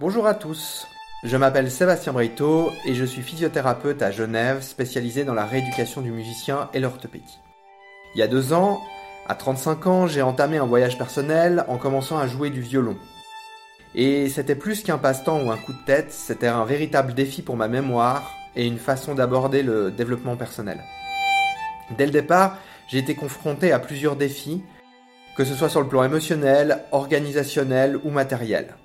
Bonjour à tous, je m'appelle Sébastien Breito et je suis physiothérapeute à Genève spécialisé dans la rééducation du musicien et l'orthopédie. Il y a deux ans, à 35 ans, j'ai entamé un voyage personnel en commençant à jouer du violon. Et c'était plus qu'un passe-temps ou un coup de tête, c'était un véritable défi pour ma mémoire et une façon d'aborder le développement personnel. Dès le départ, j'ai été confronté à plusieurs défis, que ce soit sur le plan émotionnel, organisationnel ou matériel.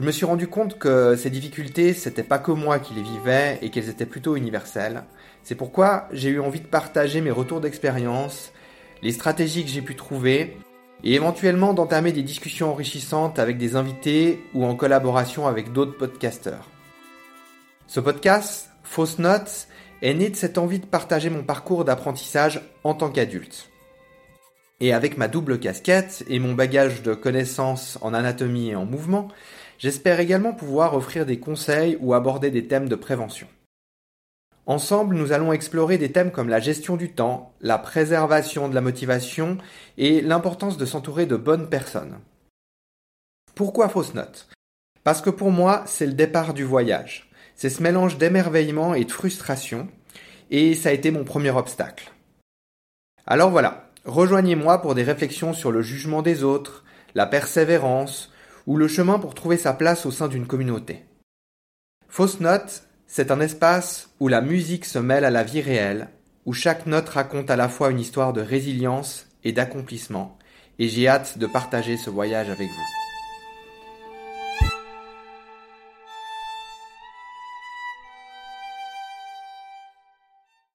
Je me suis rendu compte que ces difficultés, c'était pas que moi qui les vivais et qu'elles étaient plutôt universelles. C'est pourquoi j'ai eu envie de partager mes retours d'expérience, les stratégies que j'ai pu trouver et éventuellement d'entamer des discussions enrichissantes avec des invités ou en collaboration avec d'autres podcasteurs. Ce podcast, Fausse Notes, est né de cette envie de partager mon parcours d'apprentissage en tant qu'adulte. Et avec ma double casquette et mon bagage de connaissances en anatomie et en mouvement, j'espère également pouvoir offrir des conseils ou aborder des thèmes de prévention. Ensemble, nous allons explorer des thèmes comme la gestion du temps, la préservation de la motivation et l'importance de s'entourer de bonnes personnes. Pourquoi fausse note? Parce que pour moi, c'est le départ du voyage. C'est ce mélange d'émerveillement et de frustration, et ça a été mon premier obstacle. Alors voilà, rejoignez-moi pour des réflexions sur le jugement des autres, la persévérance, ou le chemin pour trouver sa place au sein d'une communauté. Fausse note, c'est un espace où la musique se mêle à la vie réelle, où chaque note raconte à la fois une histoire de résilience et d'accomplissement, et j'ai hâte de partager ce voyage avec vous.